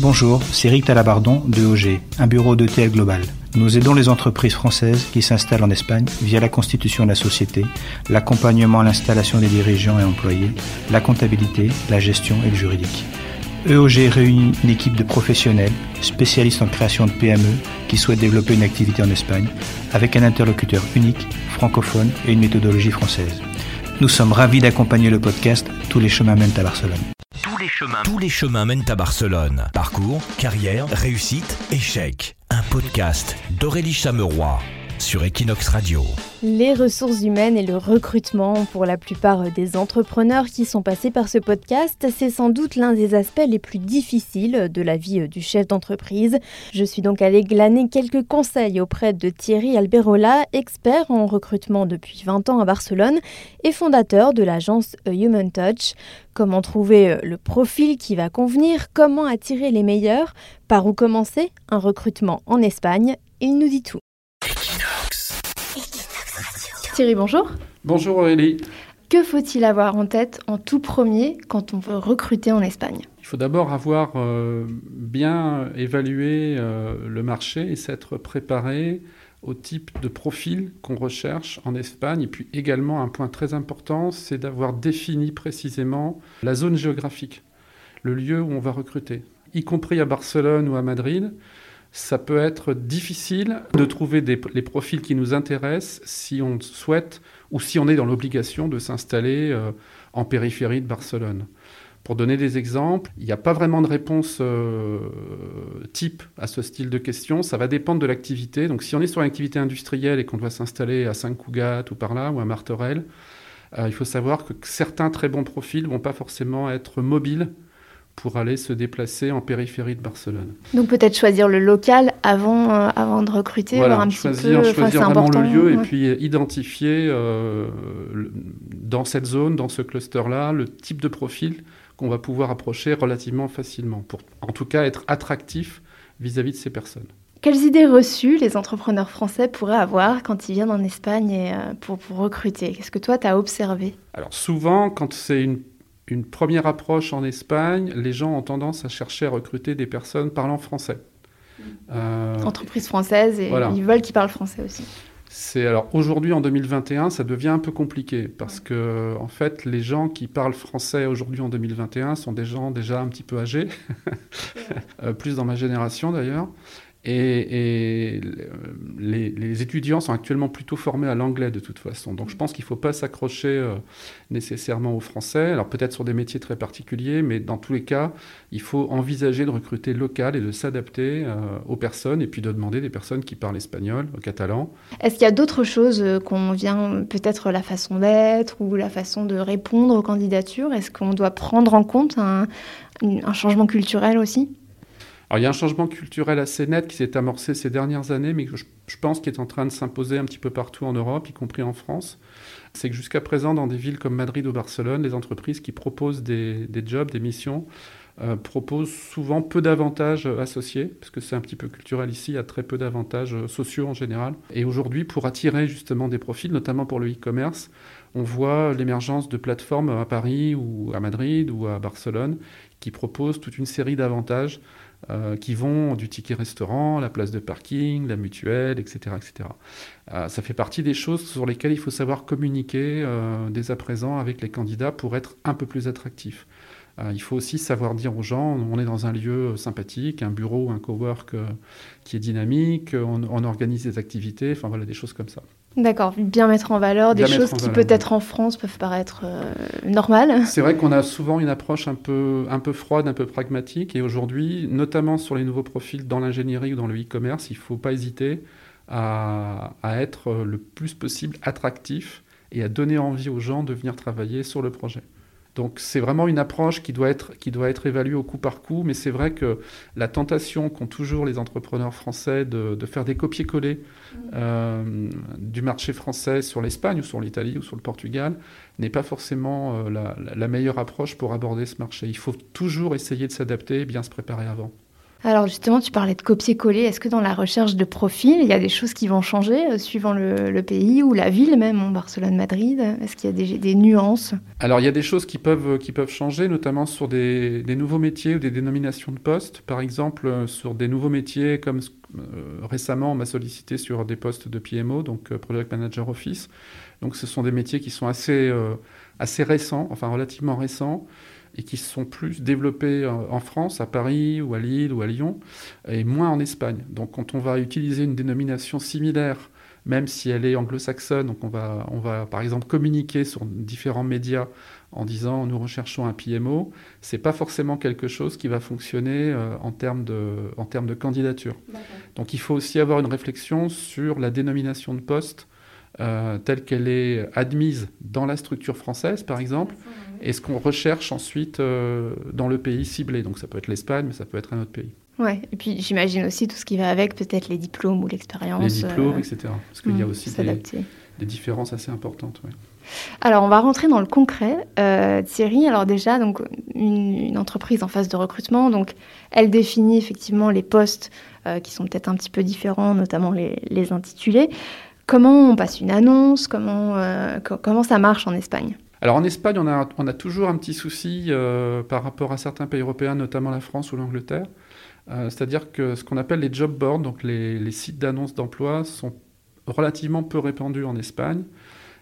Bonjour, c'est Eric Talabardon de OG, un bureau d'ETL Global. Nous aidons les entreprises françaises qui s'installent en Espagne via la constitution de la société, l'accompagnement à l'installation des dirigeants et employés, la comptabilité, la gestion et le juridique. EOG réunit une équipe de professionnels, spécialistes en création de PME, qui souhaitent développer une activité en Espagne, avec un interlocuteur unique, francophone et une méthodologie française. Nous sommes ravis d'accompagner le podcast Tous les chemins mènent à Barcelone. Tous les chemins, mènent à Barcelone. Parcours, carrière, réussite, échec. Un podcast d'Aurélie Chameroy sur Equinox Radio. Les ressources humaines et le recrutement pour la plupart des entrepreneurs qui sont passés par ce podcast, c'est sans doute l'un des aspects les plus difficiles de la vie du chef d'entreprise. Je suis donc allée glaner quelques conseils auprès de Thierry Alberola, expert en recrutement depuis 20 ans à Barcelone et fondateur de l'agence Human Touch. Comment trouver le profil qui va convenir, comment attirer les meilleurs, par où commencer? Un recrutement en Espagne, il nous dit tout. Thierry, bonjour. Bonjour Aurélie. Que faut-il avoir en tête en tout premier quand on veut recruter en Espagne? Il faut d'abord avoir euh, bien évalué euh, le marché et s'être préparé au type de profil qu'on recherche en Espagne. Et puis également un point très important, c'est d'avoir défini précisément la zone géographique, le lieu où on va recruter, y compris à Barcelone ou à Madrid ça peut être difficile de trouver les profils qui nous intéressent si on souhaite ou si on est dans l'obligation de s'installer euh, en périphérie de Barcelone. Pour donner des exemples, il n'y a pas vraiment de réponse euh, type à ce style de question. Ça va dépendre de l'activité. Donc, si on est sur une activité industrielle et qu'on doit s'installer à Saint-Cugat ou par là, ou à Martorell, euh, il faut savoir que certains très bons profils ne vont pas forcément être mobiles pour aller se déplacer en périphérie de Barcelone. Donc peut-être choisir le local avant, euh, avant de recruter, voilà, voir un choisir, petit peu, choisir vraiment le lieu et puis identifier euh, le, dans cette zone, dans ce cluster-là, le type de profil qu'on va pouvoir approcher relativement facilement, pour en tout cas être attractif vis-à-vis -vis de ces personnes. Quelles idées reçues les entrepreneurs français pourraient avoir quand ils viennent en Espagne et, euh, pour, pour recruter? Qu'est-ce que toi, tu as observé? Alors souvent, quand c'est une une première approche en Espagne, les gens ont tendance à chercher à recruter des personnes parlant français. Euh, Entreprise française et voilà. ils veulent qu'ils parlent français aussi. C'est alors aujourd'hui en 2021, ça devient un peu compliqué parce que en fait, les gens qui parlent français aujourd'hui en 2021 sont des gens déjà un petit peu âgés, euh, plus dans ma génération d'ailleurs. Et, les, étudiants sont actuellement plutôt formés à l'anglais de toute façon. Donc je pense qu'il ne faut pas s'accrocher euh, nécessairement au français. Alors peut-être sur des métiers très particuliers, mais dans tous les cas, il faut envisager de recruter local et de s'adapter euh, aux personnes et puis de demander des personnes qui parlent espagnol, catalan. Est-ce qu'il y a d'autres choses euh, qu'on vient, peut-être la façon d'être ou la façon de répondre aux candidatures? Est-ce qu'on doit prendre en compte un changement culturel aussi? Alors, il y a un changement culturel assez net qui s'est amorcé ces dernières années, mais que je, pense qu'il est en train de s'imposer un petit peu partout en Europe, y compris en France. C'est que jusqu'à présent, dans des villes comme Madrid ou Barcelone, les entreprises qui proposent des, jobs, des missions, euh, proposent souvent peu d'avantages associés, parce que c'est un petit peu culturel ici, il y a très peu d'avantages sociaux en général. Et aujourd'hui, pour attirer justement des profils, notamment pour le e-commerce, on voit l'émergence de plateformes à Paris ou à Madrid ou à Barcelone qui proposent toute une série d'avantages euh, qui vont du ticket restaurant, la place de parking, la mutuelle, etc. etc. Euh, ça fait partie des choses sur lesquelles il faut savoir communiquer euh, dès à présent avec les candidats pour être un peu plus attractif. Il faut aussi savoir dire aux gens, on est dans un lieu sympathique, un bureau, un cowork qui est dynamique, on, on, organise des activités, enfin voilà, des choses comme ça. D'accord, bien mettre en valeur des choses qui peut-être en France peuvent paraître euh, normales. C'est vrai qu'on a souvent une approche un peu, un peu froide, un peu pragmatique, et aujourd'hui, notamment sur les nouveaux profils dans l'ingénierie ou dans le e-commerce, il ne faut pas hésiter à, à, être le plus possible attractif et à donner envie aux gens de venir travailler sur le projet. Donc c'est vraiment une approche qui doit être, qui doit être évaluée au coup par coup, mais c'est vrai que la tentation qu'ont toujours les entrepreneurs français de, de faire des copier-coller euh, du marché français sur l'Espagne ou sur l'Italie ou sur le Portugal n'est pas forcément euh, la, la, meilleure approche pour aborder ce marché. Il faut toujours essayer de s'adapter et bien se préparer avant. Alors justement, tu parlais de copier-coller. Est-ce que dans la recherche de profil, il y a des choses qui vont changer euh, suivant le, pays ou la ville même, Barcelone, Madrid? Est-ce qu'il y a des, nuances? Alors il y a des choses qui peuvent, qui peuvent changer, notamment sur des, nouveaux métiers ou des dénominations de postes. Par exemple, euh, sur des nouveaux métiers comme euh, récemment on m'a sollicité sur des postes de PMO, donc Project Manager Office. Donc ce sont des métiers qui sont assez, assez récents, enfin relativement récents et qui sont plus développés en France, à Paris ou à Lille ou à Lyon, et moins en Espagne. Donc quand on va utiliser une dénomination similaire, même si elle est anglo-saxonne, donc on va, on va par exemple communiquer sur différents médias en disant nous recherchons un PMO, c'est pas forcément quelque chose qui va fonctionner euh, en, termes de, en termes de candidature. Donc il faut aussi avoir une réflexion sur la dénomination de poste euh, telle qu'elle est admise dans la structure française, par exemple, et ce qu'on recherche ensuite euh, dans le pays ciblé. Donc ça peut être l'Espagne, mais ça peut être un autre pays. Ouais, et puis j'imagine aussi tout ce qui va avec, peut-être les diplômes ou l'expérience. Les diplômes, etc. Parce qu'il y a hmm, aussi des, différences assez importantes. Alors, on va rentrer dans le concret. Euh, Thierry, alors déjà, donc, une, entreprise en phase de recrutement, donc, elle définit effectivement les postes qui sont peut-être un petit peu différents, notamment les, les intitulés. Comment on passe une annonce comment, euh, comment ça marche en Espagne? Alors en Espagne, on a, on a toujours un petit souci euh, par rapport à certains pays européens, notamment la France ou l'Angleterre. Euh, c'est-à-dire que ce qu'on appelle les job boards, donc les, sites d'annonces d'emploi, sont relativement peu répandus en Espagne.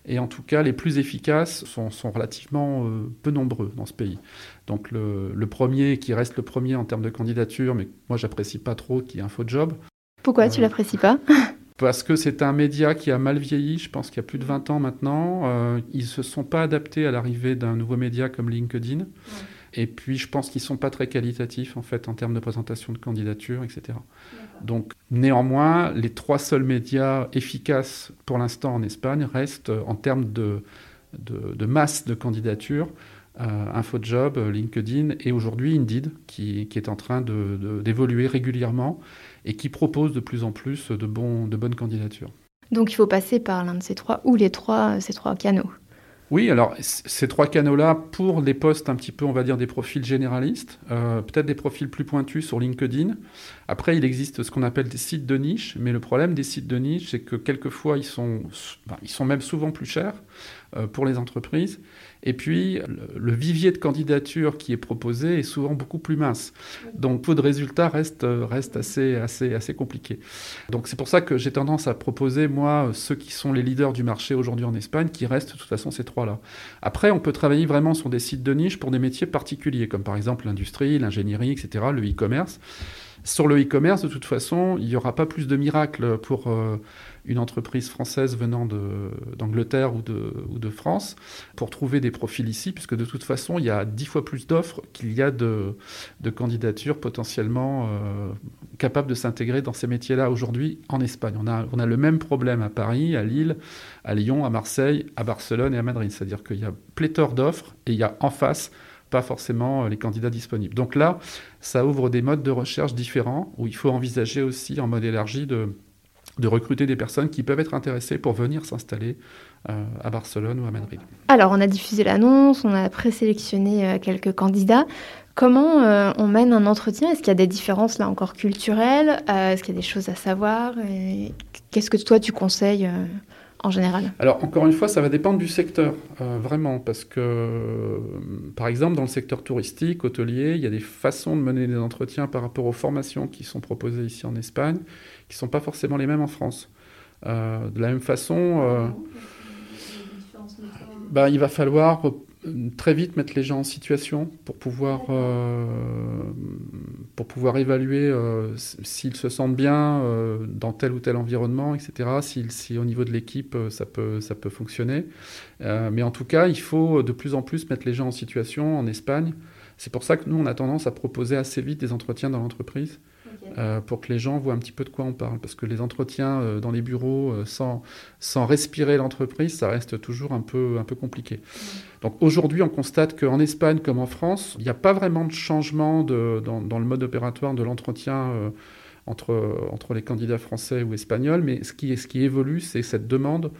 Et en tout cas, les plus efficaces sont, sont relativement peu nombreux dans ce pays. Donc le, le, premier, qui reste le premier en termes de candidature, mais moi j'apprécie pas trop, qui est InfoJob. Pourquoi tu l'apprécies pas? parce que c'est un média qui a mal vieilli, je pense qu'il y a plus de 20 ans maintenant. Euh, ils ne se sont pas adaptés à l'arrivée d'un nouveau média comme LinkedIn. Et puis, je pense qu'ils ne sont pas très qualitatifs, en fait, en termes de présentation de candidature, etc. Donc, néanmoins, les trois seuls médias efficaces pour l'instant en Espagne restent, en termes de, de, masse de candidatures, euh, InfoJob, LinkedIn et aujourd'hui Indeed, qui, qui, est en train d'évoluer régulièrement et qui propose de plus en plus de, bons, de bonnes candidatures. Donc il faut passer par l'un de ces trois ou les trois, ces trois canaux. Oui, alors ces trois canaux-là, pour les postes un petit peu, on va dire, des profils généralistes, euh, peut-être des profils plus pointus sur LinkedIn. Après, il existe ce qu'on appelle des sites de niche, mais le problème des sites de niche, c'est que quelquefois, ils sont, ils sont même souvent plus chers euh, pour les entreprises. Et puis, le vivier de candidature qui est proposé est souvent beaucoup plus mince. Donc, taux de résultat reste, reste assez, assez, assez compliqué. Donc, c'est pour ça que j'ai tendance à proposer, moi, ceux qui sont les leaders du marché aujourd'hui en Espagne, qui restent de toute façon ces trois-là. Après, on peut travailler vraiment sur des sites de niche pour des métiers particuliers, comme par exemple l'industrie, l'ingénierie, etc., le e-commerce. Sur le e-commerce, de toute façon, il n'y aura pas plus de miracles pour euh, une entreprise française venant d'Angleterre ou de, France pour trouver des profils ici, puisque de toute façon, il y a dix fois plus d'offres qu'il y a de, de candidatures potentiellement euh, capables de s'intégrer dans ces métiers-là aujourd'hui en Espagne. On a, on a le même problème à Paris, à Lille, à Lyon, à Marseille, à Barcelone et à Madrid. C'est-à-dire qu'il y a pléthore d'offres et il y a en face pas forcément euh, les candidats disponibles. Donc là, ça ouvre des modes de recherche différents où il faut envisager aussi en mode élargi de, de recruter des personnes qui peuvent être intéressées pour venir s'installer euh, à Barcelone ou à Madrid. Alors, on a diffusé l'annonce, on a présélectionné euh, quelques candidats. Comment on mène un entretien? Est-ce qu'il y a des différences là encore culturelles? Est-ce qu'il y a des choses à savoir? Qu'est-ce que toi tu conseilles en général Alors, encore une fois, ça va dépendre du secteur, euh, vraiment, parce que, par exemple, dans le secteur touristique, hôtelier, il y a des façons de mener des entretiens par rapport aux formations qui sont proposées ici en Espagne, qui ne sont pas forcément les mêmes en France. Euh, de la même façon, euh, bah, il va falloir très vite mettre les gens en situation pour pouvoir, euh, pour pouvoir évaluer euh, s'ils se sentent bien euh, dans tel ou tel environnement, etc. Si, si au niveau de l'équipe, ça peut, ça peut fonctionner. mais en tout cas, il faut de plus en plus mettre les gens en situation en Espagne. C'est pour ça que nous, on a tendance à proposer assez vite des entretiens dans l'entreprise euh, pour que les gens voient un petit peu de quoi on parle. Parce que les entretiens euh, dans les bureaux euh, sans, sans respirer l'entreprise, ça reste toujours un peu, un peu compliqué. Donc aujourd'hui, on constate qu'en Espagne comme en France, il n'y a pas vraiment de changement de, dans, dans, le mode opératoire de l'entretien entre, entre les candidats français ou espagnols, mais ce qui, ce qui évolue, c'est cette demande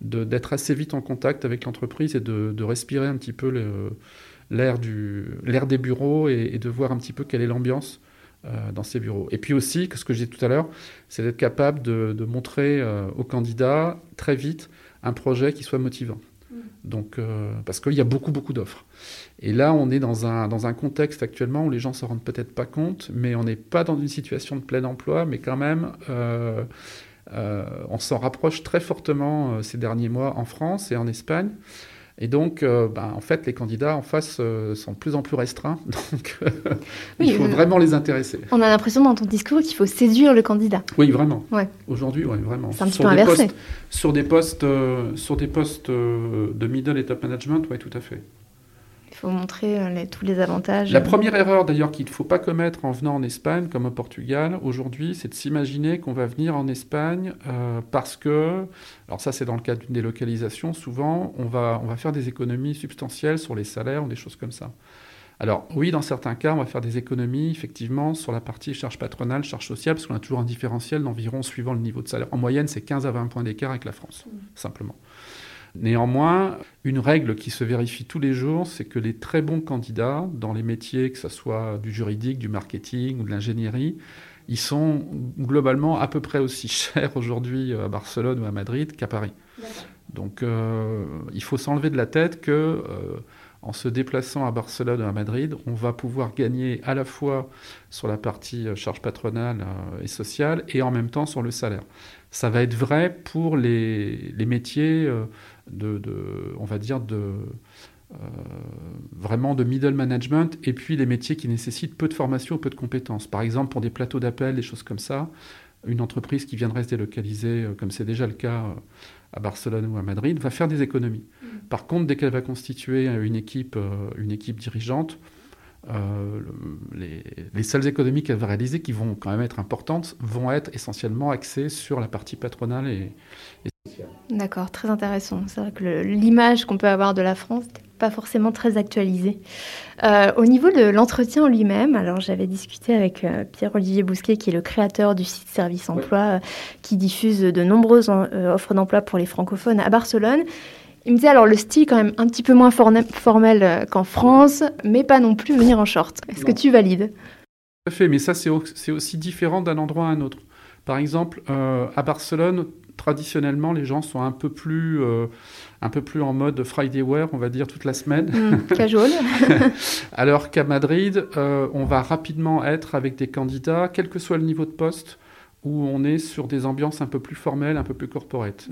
d'être assez vite en contact avec l'entreprise et de, de, respirer un petit peu l'air des bureaux et, et, de voir un petit peu quelle est l'ambiance dans ces bureaux. Et puis aussi, ce que je disais tout à l'heure, c'est d'être capable de, de montrer aux candidats très vite un projet qui soit motivant. Mm. Donc, euh, parce qu'il y a beaucoup, beaucoup d'offres. Et là, on est dans un, dans un contexte actuellement où les gens ne se rendent peut-être pas compte, mais on n'est pas dans une situation de plein emploi, mais quand même, euh, euh, on s'en rapproche très fortement ces derniers mois en France et en Espagne. Et donc, euh, ben, en fait, les candidats en face euh, sont de plus en plus restreints. Donc, euh, il faut vraiment les intéresser. On a l'impression dans ton discours qu'il faut séduire le candidat. Oui, vraiment. Ouais. Aujourd'hui, oui, vraiment. C'est un petit peu inversé. sur des postes, sur des postes de middle et top management, oui, tout à fait. Il faut montrer euh, tous les avantages. La première erreur d'ailleurs qu'il ne faut pas commettre en venant en Espagne comme au Portugal aujourd'hui, c'est de s'imaginer qu'on va venir en Espagne euh, parce que, alors ça c'est dans le cas d'une délocalisation, souvent on va, on va faire des économies substantielles sur les salaires ou des choses comme ça. Alors oui, dans certains cas, on va faire des économies effectivement sur la partie charge patronale, charge sociale, parce qu'on a toujours un différentiel d'environ suivant le niveau de salaire. En moyenne, c'est 15 à 20 points d'écart avec la France, mmh. simplement. Néanmoins, une règle qui se vérifie tous les jours, c'est que les très bons candidats dans les métiers, que ce soit du juridique, du marketing ou de l'ingénierie, ils sont globalement à peu près aussi chers aujourd'hui à Barcelone ou à Madrid qu'à Paris. Donc euh, il faut s'enlever de la tête que euh, en se déplaçant à Barcelone ou à Madrid, on va pouvoir gagner à la fois sur la partie euh, charge patronale et sociale et en même temps sur le salaire. Ça va être vrai pour les, métiers de, on va dire, euh, vraiment de middle management, et puis les métiers qui nécessitent peu de formation ou peu de compétences. Par exemple, pour des plateaux d'appel, des choses comme ça, une entreprise qui viendrait se délocaliser, euh, comme c'est déjà le cas euh, à Barcelone ou à Madrid, va faire des économies. Mm. Par contre, dès qu'elle va constituer une équipe, une équipe dirigeante, les, les, seules économies qu'elle va réaliser, qui vont quand même être importantes, vont être essentiellement axées sur la partie patronale et, et D'accord, très intéressant. C'est vrai que l'image qu'on peut avoir de la France pas forcément très actualisée. Euh, au niveau de l'entretien en lui-même, alors j'avais discuté avec euh, Pierre-Olivier Bousquet, qui est le créateur du site Service Emploi, euh, qui diffuse de nombreuses offres d'emploi pour les francophones à Barcelone. Il me disait alors le style quand même un petit peu moins formel qu'en France, mais pas non plus venir en short. Est-ce que tu valides? Tout à fait, mais ça c'est aussi différent d'un endroit à un autre. Par exemple, à Barcelone, traditionnellement, les gens sont un peu plus, euh, un peu plus en mode Friday wear, on va dire, toute la semaine. Mmh, casual. Alors qu'à Madrid, euh, on va rapidement être avec des candidats, quel que soit le niveau de poste, où on est sur des ambiances un peu plus formelles, un peu plus corporate.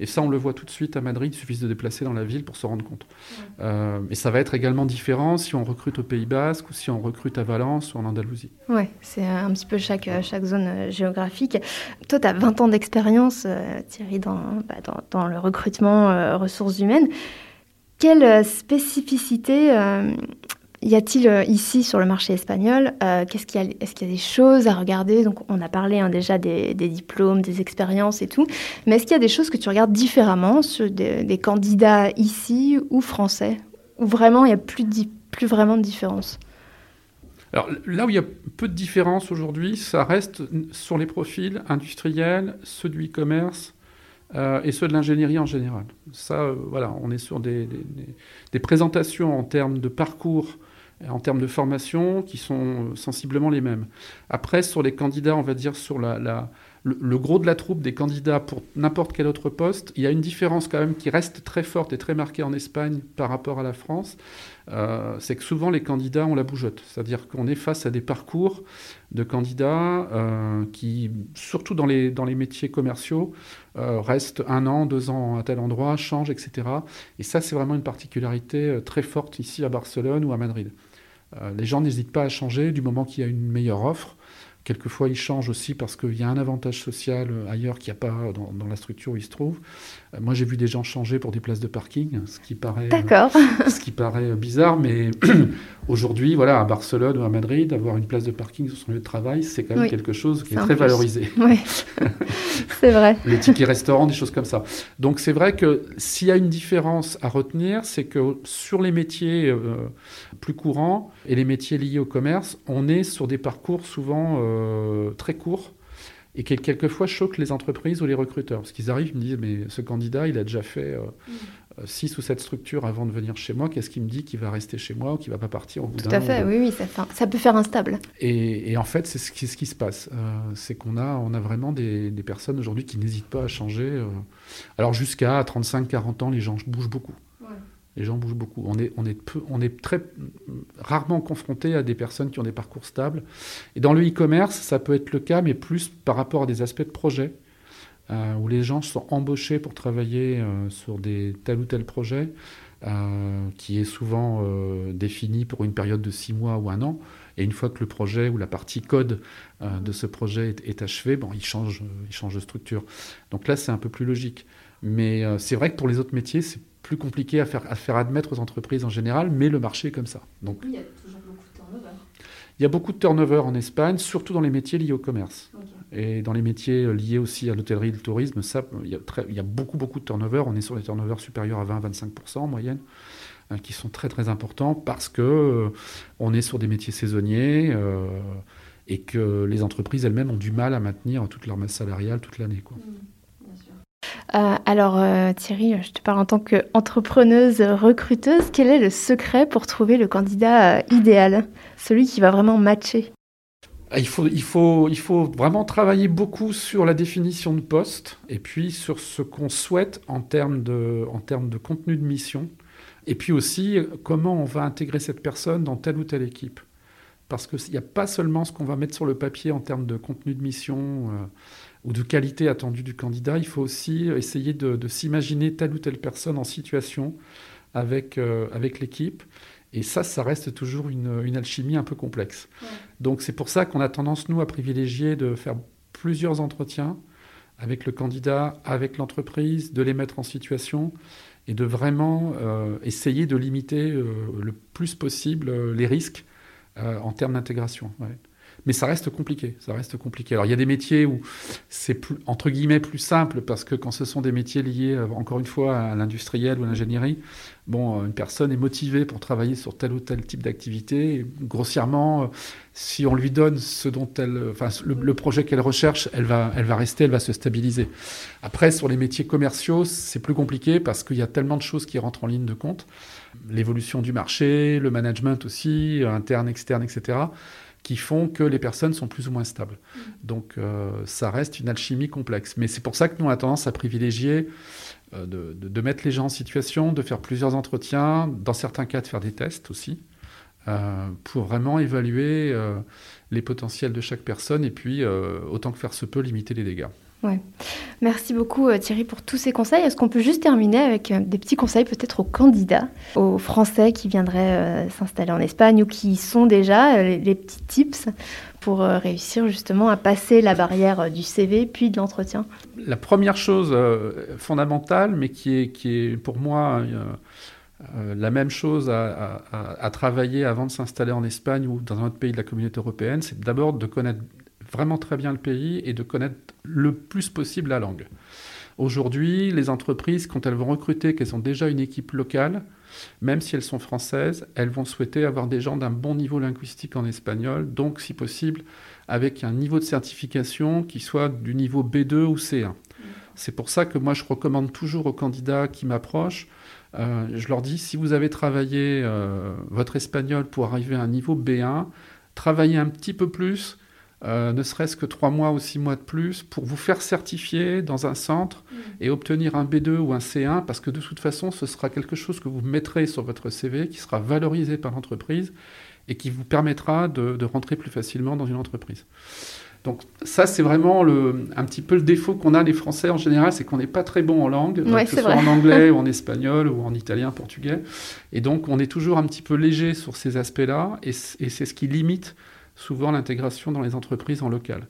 Et ça, on le voit tout de suite à Madrid, il suffit de se déplacer dans la ville pour se rendre compte. Euh, et ça va être également différent si on recrute au Pays Basque ou si on recrute à Valence ou en Andalousie. Oui, c'est un petit peu chaque, chaque zone euh, géographique. Toi, tu as 20 ans d'expérience, euh, Thierry, dans, bah, dans, dans, le recrutement ressources humaines. Quelle spécificité y a-t-il euh, ici sur le marché espagnol euh, qu'est-ce qu'il y Est-ce qu'il y a des choses à regarder? Donc, on a parlé hein, déjà des, diplômes, des expériences et tout. Mais est-ce qu'il y a des choses que tu regardes différemment sur des, candidats ici ou français? Ou vraiment il n'y a plus, vraiment de différence? Alors là où il y a peu de différence aujourd'hui, ça reste sur les profils industriels, ceux du e-commerce euh, et ceux de l'ingénierie en général. Ça, voilà, on est sur des, présentations en termes de parcours en termes de formation qui sont sensiblement les mêmes. Après, sur les candidats, on va dire sur le, gros de la troupe des candidats pour n'importe quel autre poste, il y a une différence quand même qui reste très forte et très marquée en Espagne par rapport à la France. Euh, c'est que souvent les candidats ont la bougeotte. C'est-à-dire qu'on est face à des parcours de candidats euh, qui, surtout dans les, métiers commerciaux, euh, restent un an, deux ans à tel endroit, changent, etc. Et ça, c'est vraiment une particularité très forte ici à Barcelone ou à Madrid. Les gens n'hésitent pas à changer du moment qu'il y a une meilleure offre. Quelquefois, ils changent aussi parce qu'il y a un avantage social ailleurs qu'il n'y a pas dans, dans, la structure où ils se trouvent. Euh, moi, j'ai vu des gens changer pour des places de parking, ce qui paraît, ce qui paraît bizarre, mais aujourd'hui, voilà, à Barcelone ou à Madrid, avoir une place de parking sur son lieu de travail, c'est quand même quelque chose qui est, très valorisé. Oui, c'est vrai. Les tickets restaurants, des choses comme ça. Donc, c'est vrai que s'il y a une différence à retenir, c'est que sur les métiers euh, plus courants et les métiers liés au commerce, on est sur des parcours souvent euh, très courts et qui quelquefois choquent les entreprises ou les recruteurs. Parce qu'ils arrivent, ils me disent, mais ce candidat, il a déjà fait euh, six ou sept structures avant de venir chez moi, qu'est-ce qui me dit qu'il va rester chez moi ou qu'il va pas partir au bout Tout à fait, oui, oui, ça, ça, peut faire instable. Et, et en fait, c'est ce qui, ce qui se passe. Euh, c'est qu'on a, on a vraiment des, des personnes aujourd'hui qui n'hésitent pas à changer. Euh. Alors jusqu'à 35-40 ans, les gens bougent beaucoup. Les gens bougent beaucoup. On est, très rarement confronté à des personnes qui ont des parcours stables. Et dans le e-commerce, ça peut être le cas, mais plus par rapport à des aspects de projet. Euh, où les gens sont embauchés pour travailler euh, sur tel ou tel projet, euh, qui est souvent défini pour une période de six mois ou un an. Et une fois que le projet ou la partie code de ce projet est, est achevé, bon, il change, il change de structure. Donc là, c'est un peu plus logique. Mais c'est vrai que pour les autres métiers, c'est plus compliqué à faire, à faire admettre aux entreprises en général, mais le marché est comme ça. Donc, il y a toujours beaucoup de turnover. Il y a beaucoup de turnover en Espagne, surtout dans les métiers liés au commerce. Et dans les métiers euh, liés aussi à l'hôtellerie et le tourisme, ça, il y, a très, il y a beaucoup, beaucoup de turnover. On est sur des turnovers supérieurs à 20-25% en moyenne, euh, qui sont très, très importants parce que euh, on est sur des métiers saisonniers et que les entreprises elles-mêmes ont du mal à maintenir toute leur masse salariale toute l'année. Quoi. Mmh, alors Thierry, je te parle en tant qu'entrepreneuse recruteuse. Quel est le secret pour trouver le candidat idéal, celui qui va vraiment matcher? Ah, il faut, vraiment travailler beaucoup sur la définition de poste et puis sur ce qu'on souhaite en termes, de, contenu de mission. Et puis aussi, comment on va intégrer cette personne dans telle ou telle équipe? Parce qu'il n'y a pas seulement ce qu'on va mettre sur le papier en termes de contenu de mission euh, ou de qualité attendue du candidat, il faut aussi essayer de, s'imaginer telle ou telle personne en situation avec, euh, avec l'équipe et ça, ça reste toujours une, alchimie un peu complexe. Donc c'est pour ça qu'on a tendance, nous, à privilégier de faire plusieurs entretiens avec le candidat, avec l'entreprise, de les mettre en situation et de vraiment euh, essayer de limiter euh, le plus possible les risques en termes d'intégration. Mais ça reste compliqué, ça reste compliqué. Alors il y a des métiers où c'est entre guillemets plus simple parce que quand ce sont des métiers liés euh, encore une fois à l'industriel ou à l'ingénierie, bon, euh, une personne est motivée pour travailler sur tel ou tel type d'activité. Grossièrement, euh, si on lui donne ce dont elle, enfin le, projet qu'elle recherche, elle va, elle va rester, elle va se stabiliser. Après sur les métiers commerciaux, c'est plus compliqué parce qu'il y a tellement de choses qui rentrent en ligne de compte, l'évolution du marché, le management aussi, interne, externe, etc qui font que les personnes sont plus ou moins stables. Donc euh, ça reste une alchimie complexe. Mais c'est pour ça que nous, on a tendance à privilégier euh, de, de, mettre les gens en situation, de faire plusieurs entretiens, dans certains cas de faire des tests aussi, euh, pour vraiment évaluer les potentiels de chaque personne et puis, autant que faire se peut, limiter les dégâts. Ouais. Merci beaucoup euh, Thierry pour tous ces conseils. Est-ce qu'on peut juste terminer avec euh, des petits conseils peut-être aux candidats, aux Français qui viendraient euh, s'installer en Espagne ou qui sont déjà, les, petits tips pour réussir justement à passer la barrière du CV puis de l'entretien? La première chose fondamentale, mais qui est, qui est pour moi la même chose à travailler avant de s'installer en Espagne ou dans un autre pays de la communauté européenne, c'est d'abord de connaître vraiment très bien le pays et de connaître le plus possible la langue. Aujourd'hui, les entreprises, quand elles vont recruter, qu'elles ont déjà une équipe locale, même si elles sont françaises, elles vont souhaiter avoir des gens d'un bon niveau linguistique en espagnol, donc si possible avec un niveau de certification qui soit du niveau B2 ou C1. C'est pour ça que moi je recommande toujours aux candidats qui m'approchent, euh, je leur dis si vous avez travaillé euh, votre espagnol pour arriver à un niveau B1, travaillez un petit peu plus, euh, ne serait-ce que trois mois ou six mois de plus, pour vous faire certifier dans un centre mm. et obtenir un B2 ou un C1, parce que de toute façon, ce sera quelque chose que vous mettrez sur votre CV, qui sera valorisé par l'entreprise et qui vous permettra de, rentrer plus facilement dans une entreprise. Donc ça, c'est vraiment le, un petit peu le défaut qu'on a les Français en général, c'est qu'on n'est pas très bon en langue, que ce soit en anglais ou en espagnol ou en italien, portugais. Et donc on est toujours un petit peu léger sur ces aspects-là, et c'est ce qui limite souvent l'intégration dans les entreprises en local.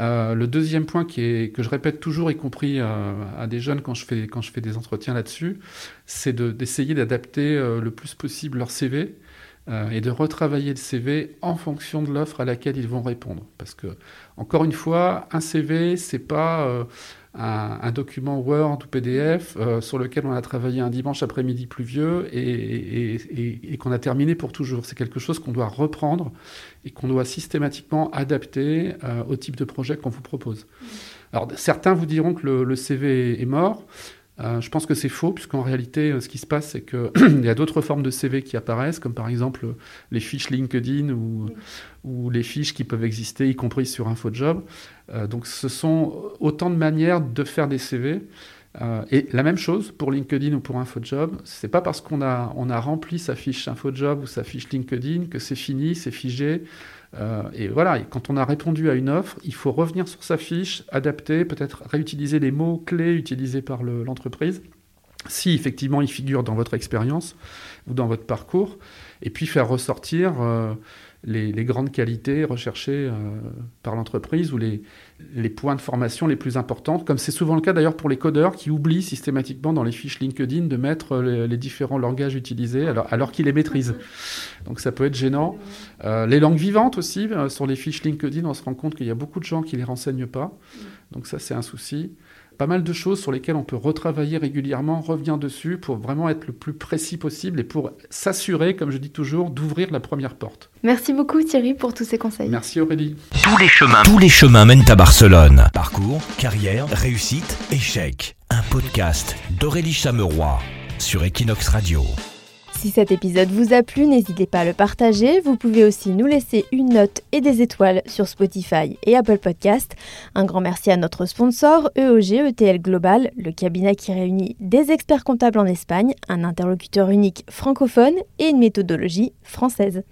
Euh, le deuxième point que je répète toujours, y compris euh, à des jeunes quand je fais, quand je fais des entretiens là-dessus, c'est d'essayer d'adapter euh, le plus possible leur CV et de retravailler le CV en fonction de l'offre à laquelle ils vont répondre. Parce que, encore une fois, un CV, c'est pas un, document Word ou PDF euh, sur lequel on a travaillé un dimanche après-midi pluvieux et, et, qu'on a terminé pour toujours. C'est quelque chose qu'on doit reprendre et qu'on doit systématiquement adapter euh, au type de projet qu'on vous propose. Alors certains vous diront que le, CV est mort. Euh, je pense que c'est faux, puisqu'en réalité, euh, ce qui se passe, c'est qu'il y a d'autres formes de CV qui apparaissent, comme par exemple les fiches LinkedIn ou, ou les fiches qui peuvent exister, y compris sur InfoJob. Euh, donc ce sont autant de manières de faire des CV. Et la même chose pour LinkedIn ou pour InfoJob, c'est pas parce qu'on a, on a rempli sa fiche InfoJob ou sa fiche LinkedIn que c'est fini, c'est figé. Euh, et voilà, quand on a répondu à une offre, il faut revenir sur sa fiche, adapter, peut-être réutiliser les mots clés utilisés par l'entreprise, si effectivement ils figurent dans votre expérience ou dans votre parcours, et puis faire ressortir euh, les, grandes qualités recherchées euh, par l'entreprise ou les, points de formation les plus importants, comme c'est souvent le cas d'ailleurs pour les codeurs qui oublient systématiquement dans les fiches LinkedIn de mettre les, différents langages utilisés alors, alors qu'ils les maîtrisent. Donc ça peut être gênant. Euh, les langues vivantes aussi, euh, sur les fiches LinkedIn, on se rend compte qu'il y a beaucoup de gens qui ne les renseignent pas. Donc ça c'est un souci pas mal de choses sur lesquelles on peut retravailler régulièrement, revient dessus pour vraiment être le plus précis possible et pour s'assurer, comme je dis toujours, d'ouvrir la première porte. Merci beaucoup Thierry pour tous ces conseils. Merci Aurélie. Tous les chemins, tous les chemins mènent à Barcelone. Parcours, carrière, réussite, échec. Un podcast d'Aurélie Chameroy sur Equinox Radio. Si cet épisode vous a plu, n'hésitez pas à le partager. Vous pouvez aussi nous laisser une note et des étoiles sur Spotify et Apple Podcast. Un grand merci à notre sponsor EOG ETL Global, le cabinet qui réunit des experts comptables en Espagne, un interlocuteur unique francophone et une méthodologie française.